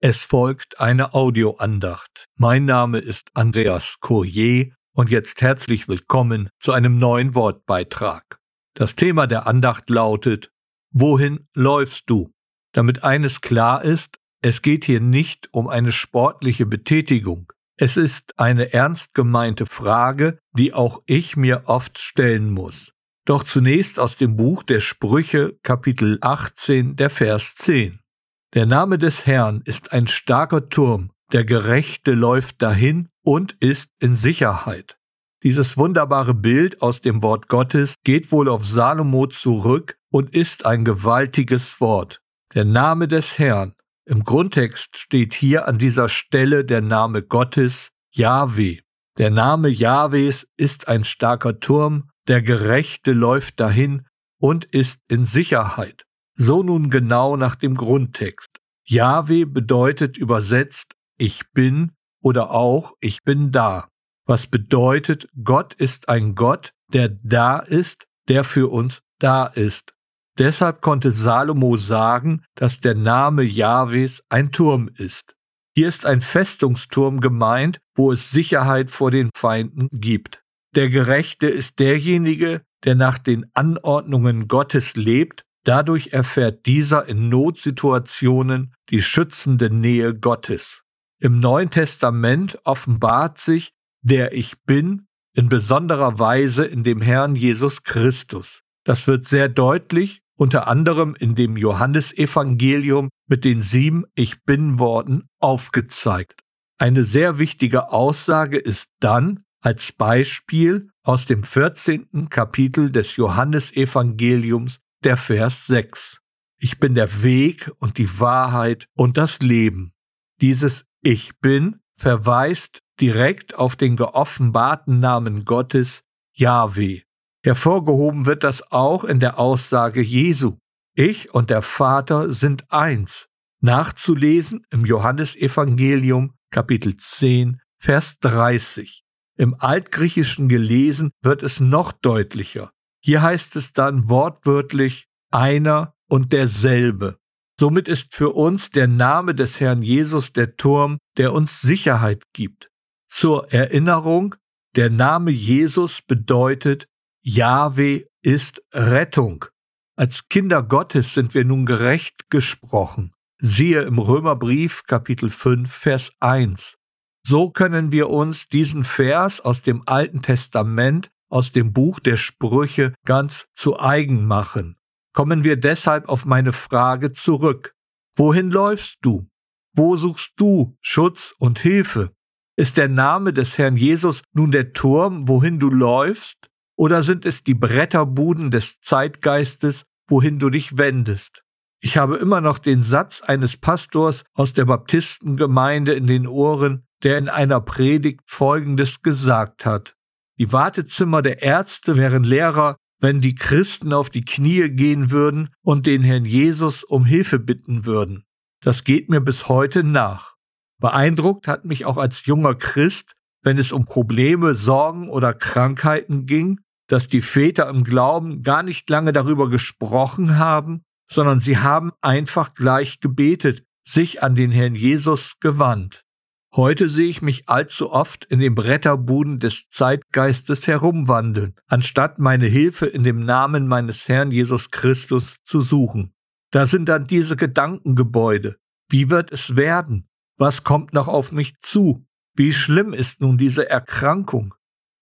Es folgt eine Audioandacht. Mein Name ist Andreas Courier und jetzt herzlich willkommen zu einem neuen Wortbeitrag. Das Thema der Andacht lautet Wohin läufst du? Damit eines klar ist, es geht hier nicht um eine sportliche Betätigung. Es ist eine ernst gemeinte Frage, die auch ich mir oft stellen muss. Doch zunächst aus dem Buch der Sprüche Kapitel 18 der Vers 10. Der Name des Herrn ist ein starker Turm, der Gerechte läuft dahin und ist in Sicherheit. Dieses wunderbare Bild aus dem Wort Gottes geht wohl auf Salomo zurück und ist ein gewaltiges Wort. Der Name des Herrn. Im Grundtext steht hier an dieser Stelle der Name Gottes, Yahweh. Der Name Jahwes ist ein starker Turm, der Gerechte läuft dahin und ist in Sicherheit. So nun genau nach dem Grundtext. Jahwe bedeutet übersetzt ich bin oder auch ich bin da. Was bedeutet, Gott ist ein Gott, der da ist, der für uns da ist. Deshalb konnte Salomo sagen, dass der Name Jahwes ein Turm ist. Hier ist ein Festungsturm gemeint, wo es Sicherheit vor den Feinden gibt. Der Gerechte ist derjenige, der nach den Anordnungen Gottes lebt Dadurch erfährt dieser in Notsituationen die schützende Nähe Gottes. Im Neuen Testament offenbart sich der Ich Bin in besonderer Weise in dem Herrn Jesus Christus. Das wird sehr deutlich, unter anderem in dem Johannesevangelium mit den sieben Ich Bin Worten aufgezeigt. Eine sehr wichtige Aussage ist dann als Beispiel aus dem 14. Kapitel des Johannesevangeliums der Vers 6. Ich bin der Weg und die Wahrheit und das Leben. Dieses Ich bin verweist direkt auf den geoffenbarten Namen Gottes, Yahweh. Hervorgehoben wird das auch in der Aussage Jesu. Ich und der Vater sind eins. Nachzulesen im Johannesevangelium Kapitel 10, Vers 30. Im Altgriechischen gelesen wird es noch deutlicher. Hier heißt es dann wortwörtlich einer und derselbe. Somit ist für uns der Name des Herrn Jesus der Turm, der uns Sicherheit gibt. Zur Erinnerung, der Name Jesus bedeutet, Jahwe ist Rettung. Als Kinder Gottes sind wir nun gerecht gesprochen. Siehe im Römerbrief Kapitel 5 Vers 1. So können wir uns diesen Vers aus dem Alten Testament aus dem Buch der Sprüche ganz zu eigen machen. Kommen wir deshalb auf meine Frage zurück. Wohin läufst du? Wo suchst du Schutz und Hilfe? Ist der Name des Herrn Jesus nun der Turm, wohin du läufst? Oder sind es die Bretterbuden des Zeitgeistes, wohin du dich wendest? Ich habe immer noch den Satz eines Pastors aus der Baptistengemeinde in den Ohren, der in einer Predigt Folgendes gesagt hat. Die Wartezimmer der Ärzte wären leerer, wenn die Christen auf die Knie gehen würden und den Herrn Jesus um Hilfe bitten würden. Das geht mir bis heute nach. Beeindruckt hat mich auch als junger Christ, wenn es um Probleme, Sorgen oder Krankheiten ging, dass die Väter im Glauben gar nicht lange darüber gesprochen haben, sondern sie haben einfach gleich gebetet, sich an den Herrn Jesus gewandt. Heute sehe ich mich allzu oft in den Bretterbuden des Zeitgeistes herumwandeln, anstatt meine Hilfe in dem Namen meines Herrn Jesus Christus zu suchen. Da sind dann diese Gedankengebäude. Wie wird es werden? Was kommt noch auf mich zu? Wie schlimm ist nun diese Erkrankung?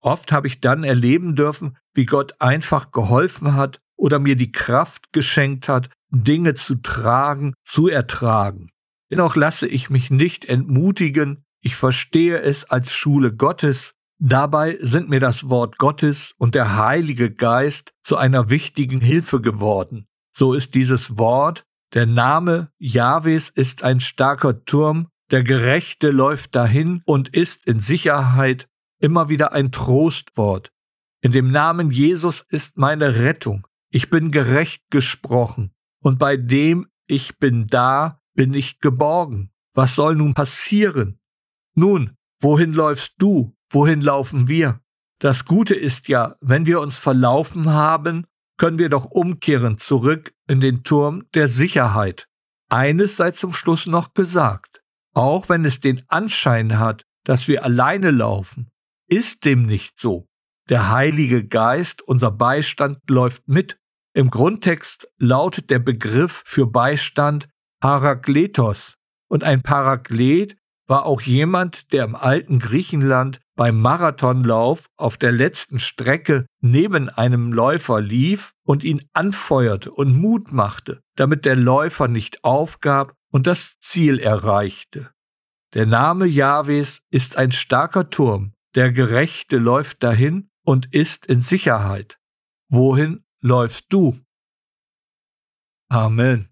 Oft habe ich dann erleben dürfen, wie Gott einfach geholfen hat oder mir die Kraft geschenkt hat, Dinge zu tragen, zu ertragen. Dennoch lasse ich mich nicht entmutigen, ich verstehe es als Schule Gottes, dabei sind mir das Wort Gottes und der Heilige Geist zu einer wichtigen Hilfe geworden. So ist dieses Wort, der Name Jahwes ist ein starker Turm, der Gerechte läuft dahin und ist in Sicherheit immer wieder ein Trostwort. In dem Namen Jesus ist meine Rettung. Ich bin gerecht gesprochen und bei dem ich bin da bin ich geborgen. Was soll nun passieren? Nun, wohin läufst du? Wohin laufen wir? Das Gute ist ja, wenn wir uns verlaufen haben, können wir doch umkehren zurück in den Turm der Sicherheit. Eines sei zum Schluss noch gesagt. Auch wenn es den Anschein hat, dass wir alleine laufen, ist dem nicht so. Der Heilige Geist, unser Beistand, läuft mit. Im Grundtext lautet der Begriff für Beistand Parakletos. Und ein Paraklet war auch jemand, der im alten Griechenland beim Marathonlauf auf der letzten Strecke neben einem Läufer lief und ihn anfeuerte und Mut machte, damit der Läufer nicht aufgab und das Ziel erreichte. Der Name Jahwes ist ein starker Turm, der Gerechte läuft dahin und ist in Sicherheit. Wohin läufst du? Amen.